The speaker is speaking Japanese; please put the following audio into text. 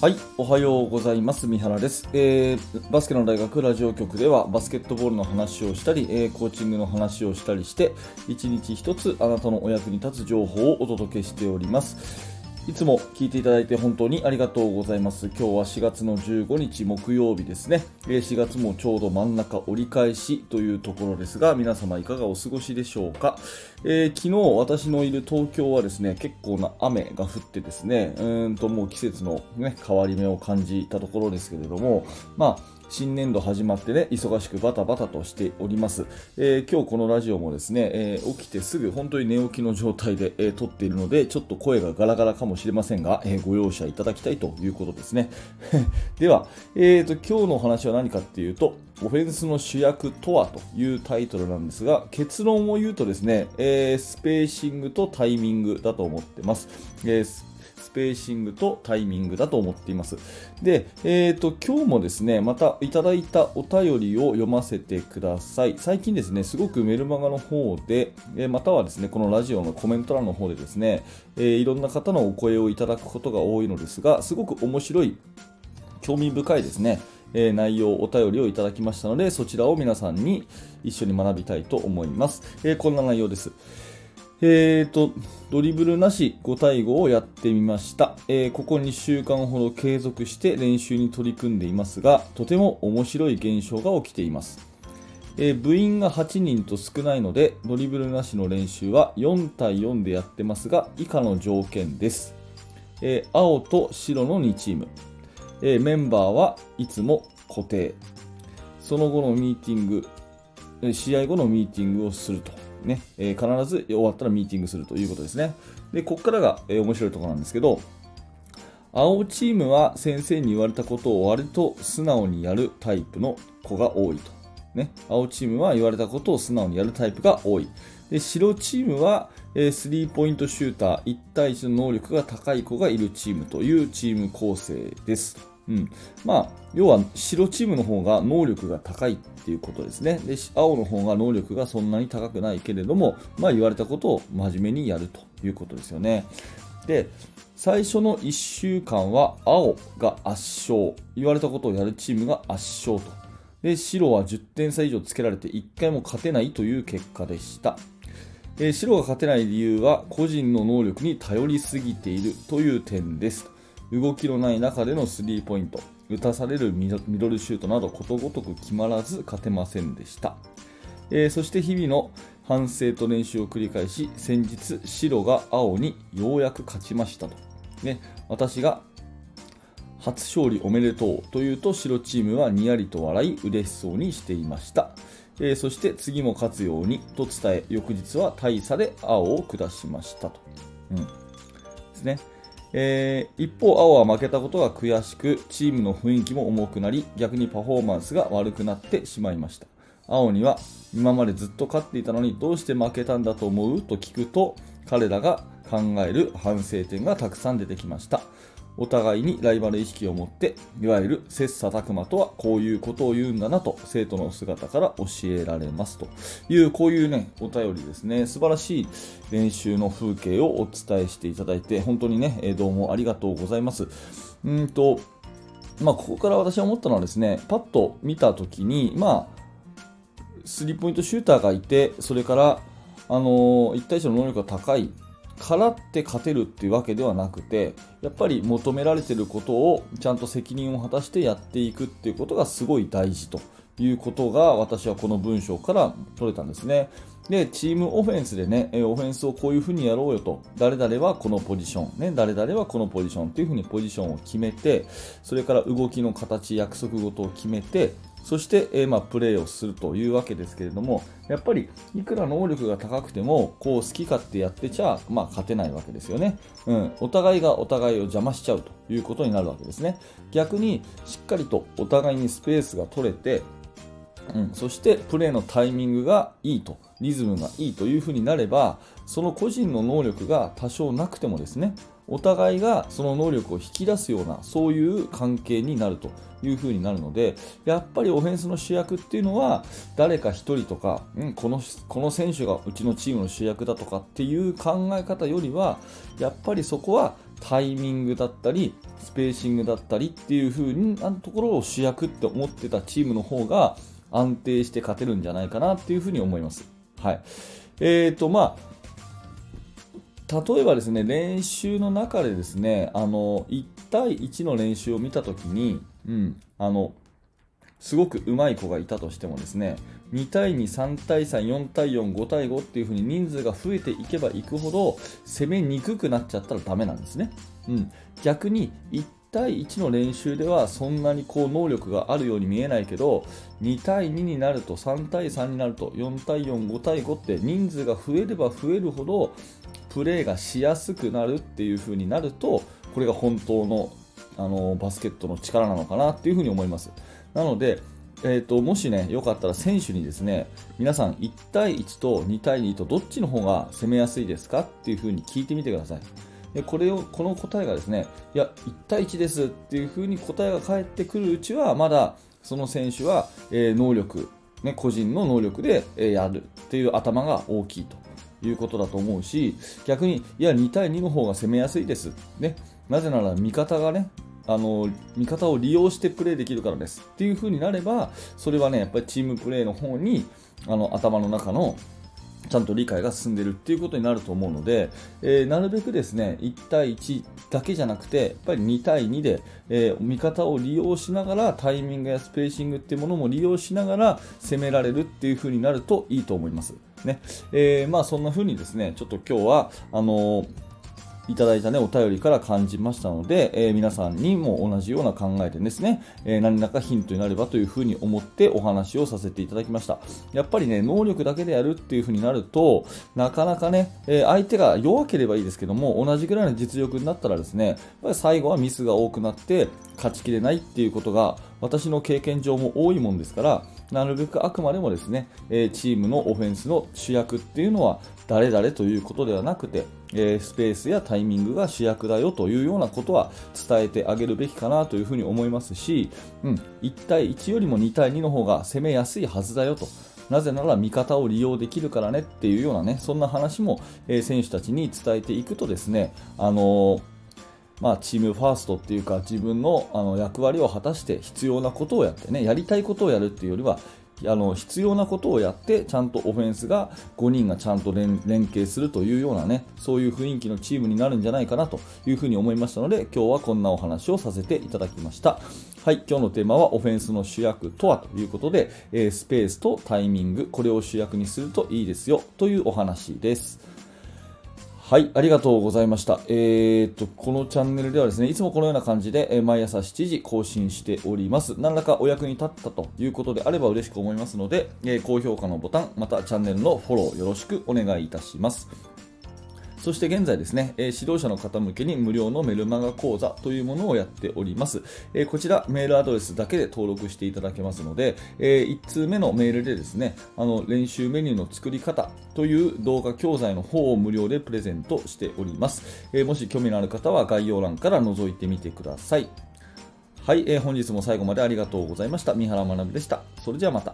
はい、おはようございます。三原です、えーバスケの大学ラジオ局ではバスケットボールの話をしたり、えーコーチングの話をしたりして、一日一つあなたのお役に立つ情報をお届けしております。いつも聞いていただいて本当にありがとうございます。今日は4月の15日木曜日ですね。4月もちょうど真ん中折り返しというところですが、皆様いかがお過ごしでしょうか。えー昨日私のいる東京はですね、結構な雨が降ってですね、うんともう季節の、ね、変わり目を感じたところですけれども、まあ、新年度始まってね、忙しくバタバタとしております。えー今日このラジオもですね、えー起きてすぐ本当に寝起きの状態で、えー撮っているので、ちょっと声がガラガラかもしれませんが、えご容赦いただきたいということですね。では、えーと、今日のお話は何かっていうと、オフェンスの主役とはというタイトルなんですが、結論を言うとですね、えースペーシングとタイミングだと思ってます。えースペーシングとタイミングだと思っています。で、えーと、今日もですね、またいただいたお便りを読ませてください。最近ですね、すごくメルマガの方で、えまたはですね、このラジオのコメント欄の方でですね、えーいろんな方のお声をいただくことが多いのですが、すごく面白い興味深いですね、えー内容、お便りをいただきましたので、そちらを皆さんに一緒に学びたいと思います。えーこんな内容です。えーと、ドリブルなし5対5をやってみました、えーここ2週間ほど継続して練習に取り組んでいますが、とても面白い現象が起きています。えー部員が8人と少ないので、ドリブルなしの練習は4対4でやってますが、以下の条件です。えー青と白の2チーム、えーメンバーはいつも固定。その後のミーティング、試合後のミーティングをすると。ね、えー必ず終わったらミーティングするということですね。で、ここからが、えー面白いところなんですけど、青チームは先生に言われたことを割と素直にやるタイプの子が多いと。ね、青チームは言われたことを素直にやるタイプが多い。で白チームは、えースリーポイントシューター1対1の能力が高い子がいるチームというチーム構成です。うん。まあ、要は白チームの方が能力が高いっていうことですね。で、青の方が能力がそんなに高くないけれども、まあ言われたことを真面目にやるということですよね。で、最初の1週間は青が圧勝。言われたことをやるチームが圧勝と。で、白は10点差以上つけられて1回も勝てないという結果でした。白が勝てない理由は個人の能力に頼りすぎているという点です。動きのない中でのスリーポイント、打たされるミドルシュートなどことごとく決まらず勝てませんでした。えーそして日々の反省と練習を繰り返し、先日白が青にようやく勝ちましたと。ね、私が初勝利おめでとうというと白チームはにやりと笑い嬉しそうにしていました、えーそして次も勝つようにと伝え翌日は大差で青を下しましたと、うん。ですね。えー一方青は負けたことが悔しくチームの雰囲気も重くなり逆にパフォーマンスが悪くなってしまいました。青には今までずっと勝っていたのにどうして負けたんだと思う？と聞くと彼らが考える反省点がたくさん出てきました。お互いにライバル意識を持っていわゆる切磋琢磨とはこういうことを言うんだなと生徒の姿から教えられますと。いうこういうねお便りですね。素晴らしい練習の風景をお伝えしていただいて本当にねどうもありがとうございます。うんとまあここから私は思ったのはですねパッと見た時にまあスリーポイントシューターがいて、それから、あの1対1の能力が高いからって勝てるっていうわけではなくて、やっぱり求められてることをちゃんと責任を果たしてやっていくっていうことがすごい大事ということが私はこの文章から取れたんですね。で、チームオフェンスでね、オフェンスをこういうふうにやろうよと、誰々はこのポジション、ね、誰々はこのポジションっていうふうにポジションを決めて、それから動きの形、約束事を決めて、そして、えーまあ、プレーをするというわけですけれども、やっぱりいくら能力が高くても、こう好き勝手やってちゃ、まあ、勝てないわけですよね、うん。お互いがお互いを邪魔しちゃうということになるわけですね。逆にしっかりとお互いにスペースが取れて、うん、そしてプレーのタイミングがいいと、リズムがいいというふうになれば、その個人の能力が多少なくてもですね、お互いがその能力を引き出すような、そういう関係になるという風になるので、やっぱりオフェンスの主役っていうのは、誰か1人とか、うん、このこの選手がうちのチームの主役だとかっていう考え方よりは、やっぱりそこはタイミングだったり、スペーシングだったりっていう風なところを主役って思ってたチームの方が安定して勝てるんじゃないかなっていう風に思います。はい。えーと、まあ、例えばですね、練習の中でですね、あの、1対1の練習を見たときに、うん、あの、すごく上手い子がいたとしてもですね、2対2、3対3、4対4、5対5っていう風に人数が増えていけばいくほど攻めにくくなっちゃったらダメなんですね。うん、逆に1対1の練習ではそんなにこう能力があるように見えないけど2対2になると3対3になると4対4、5対5って人数が増えれば増えるほどプレーがしやすくなるっていう風になるとこれが本当のあのバスケットの力なのかなっていう風に思います。なのでえーと、もしね、よかったら選手にですね、皆さん1対1と2対2とどっちの方が攻めやすいですかっていう風に聞いてみてください。でこれをこの答えがですね、いや、1対1ですっていう風に答えが返ってくるうちは、まだその選手は、えー、能力、ね、個人の能力で、え、やるっていう頭が大きいということだと思うし、逆に、いや、2対2の方が攻めやすいです。ね、なぜなら味方がね、あの味方を利用してプレーできるからですっていう風になればそれはねやっぱりチームプレーの方にあの頭の中のちゃんと理解が進んでるっていうことになると思うので、えー、なるべくですね1対1だけじゃなくてやっぱり2対2で、えー、味方を利用しながらタイミングやスペーシングっていうものも利用しながら攻められるっていう風になるといいと思います。ねえー、まあ、そんな風にですねちょっと今日はあのーいただいた、ね、お便りから感じましたので、えー、皆さんにも同じような考えでですね、えー、何らかヒントになればというふうに思ってお話をさせていただきました。やっぱりね、能力だけでやるっていうふうになると、なかなかね、えー、相手が弱ければいいですけども、同じぐらいの実力になったらですね、やっぱり最後はミスが多くなって勝ちきれないっていうことが私の経験上も多いもんですから、なるべくあくまでもですね、チームのオフェンスの主役っていうのは誰々ということではなくて、スペースやタイミングが主役だよというようなことは伝えてあげるべきかなというふうに思いますし、うん、1対1よりも2対2の方が攻めやすいはずだよと。なぜなら味方を利用できるからねっていうようなね、そんな話も、選手たちに伝えていくとですね、あのーまあ、チームファーストっていうか自分のあの役割を果たして必要なことをやってねやりたいことをやるっていうよりはあの必要なことをやってちゃんとオフェンスが5人がちゃんと連携するというようなねそういう雰囲気のチームになるんじゃないかなというふうに思いましたので今日はこんなお話をさせていただきました。はい今日のテーマはオフェンスの主役とはということで、えー、スペースとタイミングこれを主役にするといいですよというお話です。はい、ありがとうございました。えー、っと、このチャンネルではですね、いつもこのような感じで、え毎朝7時更新しております。何らかお役に立ったということであれば嬉しく思いますので、え高評価のボタン、またチャンネルのフォローよろしくお願いいたします。そして現在ですね、え指導者の方向けに無料のメルマガ講座というものをやっております。えこちらメールアドレスだけで登録していただけますので、え1通目のメールでですね、あの練習メニューの作り方という動画教材の方を無料でプレゼントしております。えもし興味のある方は概要欄から覗いてみてください。はい、え、本日も最後までありがとうございました。三原学でした。それではまた。